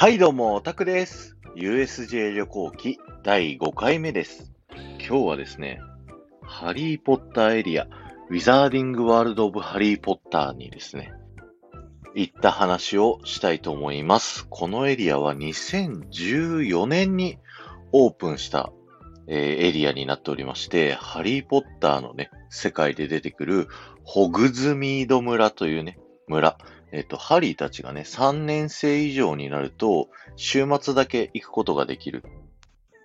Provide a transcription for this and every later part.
はい、どうも、オタクです。USJ 旅行記第5回目です。今日はですね、ハリーポッターエリア、ウィザーディングワールド・オブ・ハリー・ポッターにですね、行った話をしたいと思います。このエリアは2014年にオープンした、えーエリアになっておりまして、ハリーポッターのね、世界で出てくるホグズミード村というね、村。えっ、と、ハリーたちがね、3年生以上になると、週末だけ行くことができる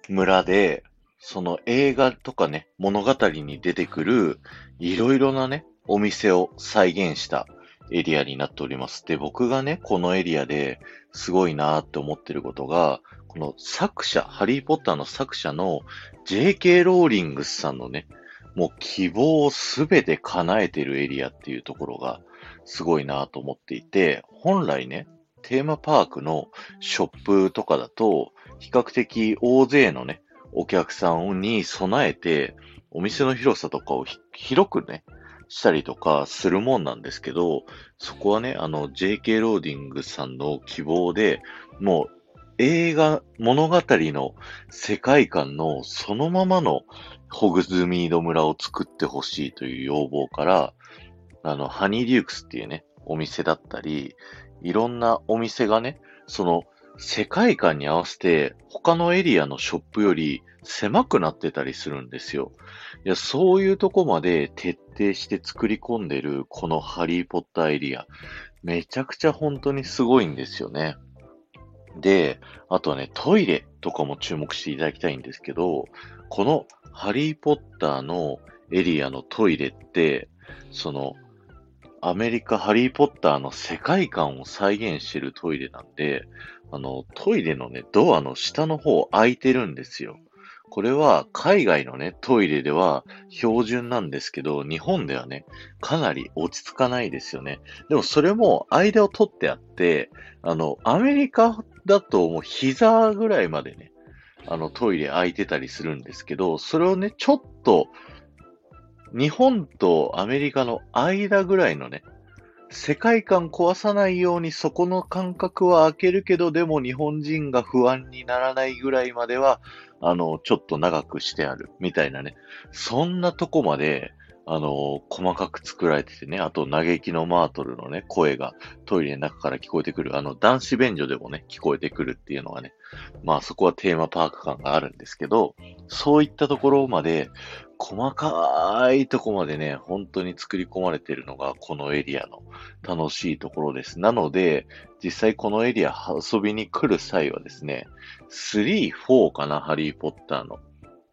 村で、その映画とかね、物語に出てくる、いろいろなね、お店を再現したエリアになっております。で、僕がね、このエリアですごいなーって思ってることが、この作者、ハリーポッターの作者の J.K. ローリングスさんのね、もう希望をすべて叶えてるエリアっていうところがすごいなと思っていて、本来ね、テーマパークのショップとかだと、比較的大勢のね、お客さんに備えて、お店の広さとかを広くね、したりとかするもんなんですけど、そこはね、あの、JK ローディングさんの希望で、もう映画、物語の世界観のそのままのホグズミード村を作ってほしいという要望から、あの、ハニーデュークスっていうね、お店だったり、いろんなお店がね、その世界観に合わせて他のエリアのショップより狭くなってたりするんですよ。いや、そういうとこまで徹底して作り込んでるこのハリーポッターエリア、めちゃくちゃ本当にすごいんですよね。で、あとはね、トイレとかも注目していただきたいんですけど、このハリーポッターのエリアのトイレって、その、アメリカハリーポッターの世界観を再現してるトイレなんで、あの、トイレのね、ドアの下の方開いてるんですよ。これは海外のね、トイレでは標準なんですけど、日本ではね、かなり落ち着かないですよね。でもそれも間を取ってあって、あの、アメリカだともう膝ぐらいまでね、あのトイレ開いてたりするんですけど、それをね、ちょっと、日本とアメリカの間ぐらいのね、世界観壊さないようにそこの間隔は開けるけど、でも日本人が不安にならないぐらいまでは、あの、ちょっと長くしてある、みたいなね。そんなとこまで、あの、細かく作られててね、あと嘆きのマートルのね、声がトイレの中から聞こえてくる、あの、男子便所でもね、聞こえてくるっていうのがね、まあそこはテーマパーク感があるんですけど、そういったところまで、細かいとこまでね、本当に作り込まれてるのがこのエリアの楽しいところです。なので、実際このエリア遊びに来る際はですね、3、4かな、ハリーポッターの。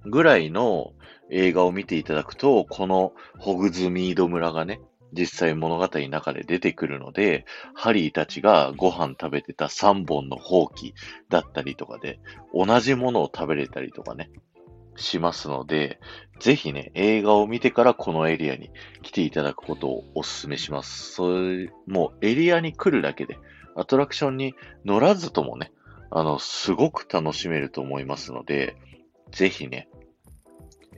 ぐらいの映画を見ていただくと、このホグズミード村がね、実際物語の中で出てくるので、ハリーたちがご飯食べてた3本のほうきだったりとかで、同じものを食べれたりとかね、しますので、ぜひね、映画を見てからこのエリアに来ていただくことをお勧めします。それ、もうエリアに来るだけで、アトラクションに乗らずともね、あの、すごく楽しめると思いますので、ぜひね、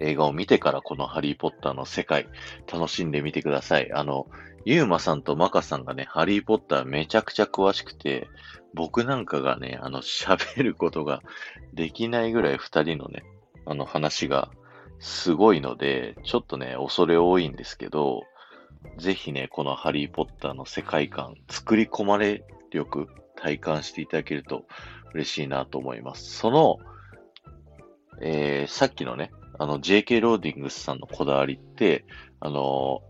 映画を見てからこのハリーポッターの世界、楽しんでみてください。あの、ユーマさんとマカさんがね、ハリーポッターめちゃくちゃ詳しくて、僕なんかがね、あの、喋ることができないぐらい二人のね、あの話がすごいので、ちょっとね、恐れ多いんですけど、ぜひね、このハリーポッターの世界観、作り込まれ力、体感していただけると嬉しいなと思います。その、えー、さっきのね、あの、JK ローディングスさんのこだわりって、あの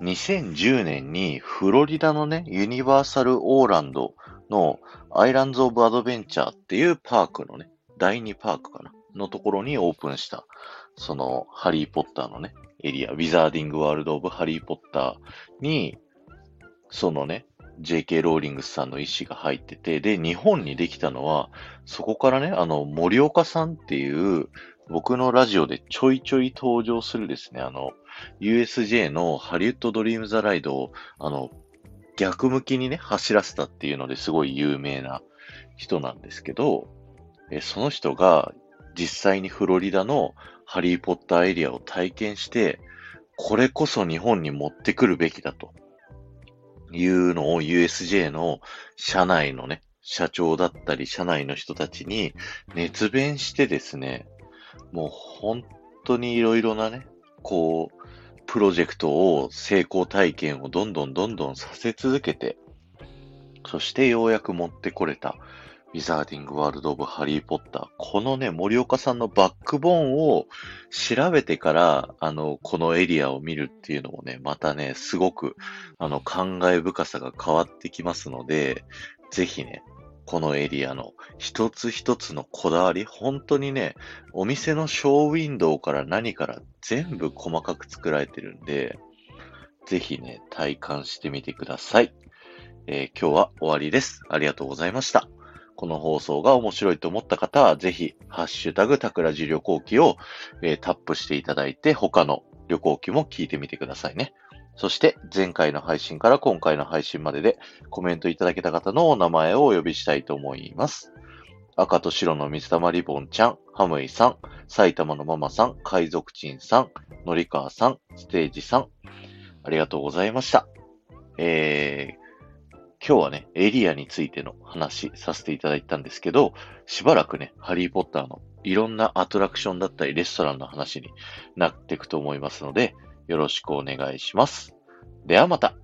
2010年にフロリダのね、ユニバーサルオーランドのアイランズ・オブ・アドベンチャーっていうパークのね、第2パークかなのところにオープンした、その、ハリー・ポッターのね、エリア、ウィザーディング・ワールド・オブ・ハリー・ポッターに、そのね、JK ローリングスさんの意思が入ってて、で、日本にできたのは、そこからね、あの、森岡さんっていう、僕のラジオでちょいちょい登場するですね、あの、USJ のハリウッド・ドリーム・ザ・ライドを、あの、逆向きにね、走らせたっていうのですごい有名な人なんですけど、えその人が実際にフロリダのハリーポッターエリアを体験して、これこそ日本に持ってくるべきだと。いうのを USJ の社内のね、社長だったり、社内の人たちに熱弁してですね、もう本当にいろいろなね、こう、プロジェクトを成功体験をどんどんどんどんさせ続けて、そしてようやく持ってこれた、ウィザーディングワールド・オブ・ハリー・ポッター。このね、森岡さんのバックボーンを調べてから、あの、このエリアを見るっていうのもね、またね、すごく、あの、感慨深さが変わってきますので、ぜひね、このエリアの一つ一つのこだわり、本当にね、お店のショーウィンドウから何から全部細かく作られてるんで、ぜひね、体感してみてください。えー、今日は終わりです。ありがとうございました。この放送が面白いと思った方は、ぜひ、ハッシュタグ、タクラジ旅行記を、えー、タップしていただいて、他の旅行記も聞いてみてくださいね。そして、前回の配信から今回の配信まででコメントいただけた方のお名前をお呼びしたいと思います。赤と白の水玉リボンちゃん、ハムイさん、埼玉のママさん、海賊人さん、のりかわさん、ステージさん、ありがとうございました。えー、今日はね、エリアについての話させていただいたんですけど、しばらくね、ハリーポッターのいろんなアトラクションだったりレストランの話になっていくと思いますので、よろしくお願いします。ではまた。